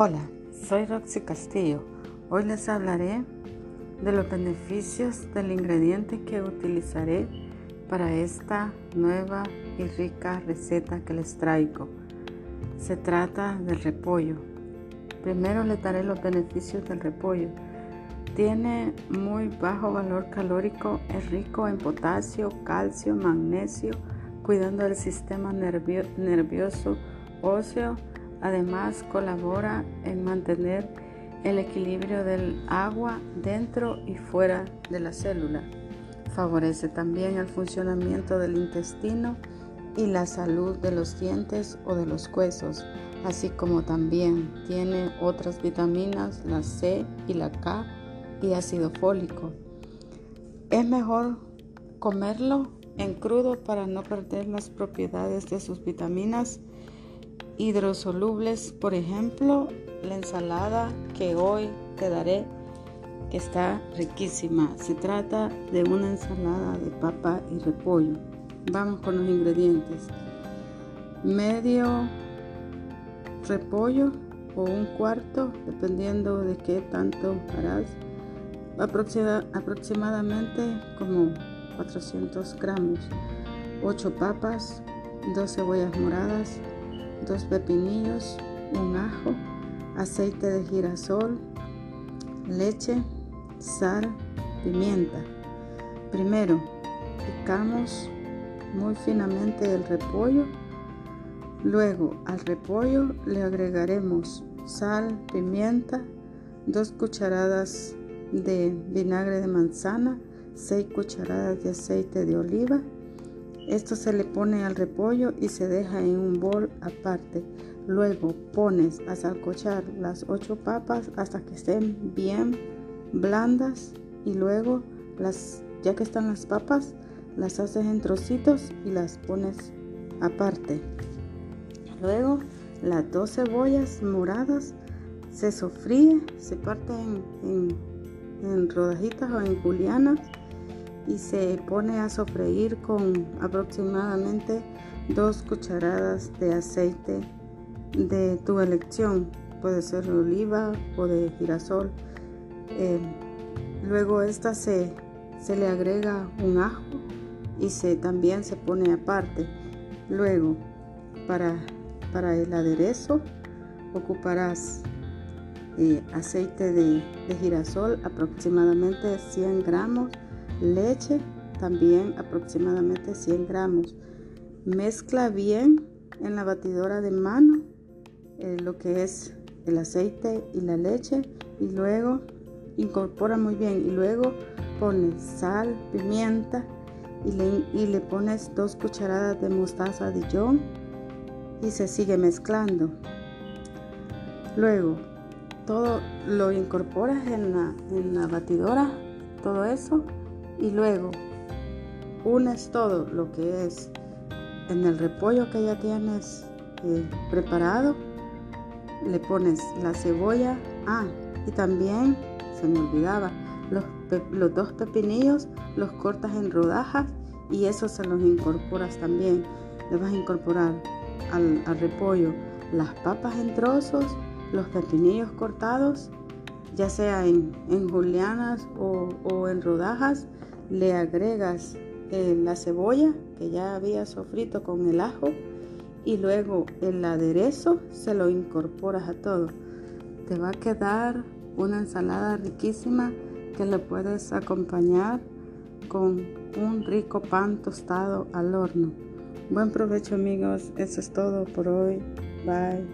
Hola, soy Roxy Castillo. Hoy les hablaré de los beneficios del ingrediente que utilizaré para esta nueva y rica receta que les traigo. Se trata del repollo. Primero les daré los beneficios del repollo. Tiene muy bajo valor calórico, es rico en potasio, calcio, magnesio, cuidando el sistema nervioso óseo Además, colabora en mantener el equilibrio del agua dentro y fuera de la célula. Favorece también el funcionamiento del intestino y la salud de los dientes o de los huesos, así como también tiene otras vitaminas, la C y la K y ácido fólico. Es mejor comerlo en crudo para no perder las propiedades de sus vitaminas hidrosolubles, por ejemplo, la ensalada que hoy te daré, que está riquísima. Se trata de una ensalada de papa y repollo. Vamos con los ingredientes. Medio repollo o un cuarto, dependiendo de qué tanto harás. aproximadamente como 400 gramos. 8 papas, 2 cebollas moradas, dos pepinillos, un ajo, aceite de girasol, leche, sal, pimienta. Primero, picamos muy finamente el repollo. Luego al repollo le agregaremos sal, pimienta, dos cucharadas de vinagre de manzana, seis cucharadas de aceite de oliva esto se le pone al repollo y se deja en un bol aparte. Luego pones a salcochar las ocho papas hasta que estén bien blandas y luego las ya que están las papas las haces en trocitos y las pones aparte. Luego las dos cebollas moradas se sofríe, se parten en, en rodajitas o en julianas y se pone a sofreír con aproximadamente dos cucharadas de aceite de tu elección. Puede ser de oliva o de girasol. Eh, luego esta se, se, le agrega un ajo y se, también se pone aparte. Luego para, para el aderezo ocuparás eh, aceite de, de girasol aproximadamente 100 gramos leche también aproximadamente 100 gramos. Mezcla bien en la batidora de mano eh, lo que es el aceite y la leche y luego incorpora muy bien y luego pones sal, pimienta y le, y le pones dos cucharadas de mostaza Dijon y se sigue mezclando. Luego todo lo incorporas en la, en la batidora, todo eso y luego unes todo lo que es en el repollo que ya tienes eh, preparado, le pones la cebolla, ah, y también se me olvidaba, los, los dos pepinillos los cortas en rodajas y eso se los incorporas también. Le vas a incorporar al, repollo las papas en trozos, los pepinillos cortados, ya sea en, julianas o, o en rodajas le agregas eh, la cebolla que ya había sofrito con el ajo y luego el aderezo se lo incorporas a todo. Te va a quedar una ensalada riquísima que le puedes acompañar con un rico pan tostado al horno. Buen provecho amigos, eso es todo por hoy. Bye.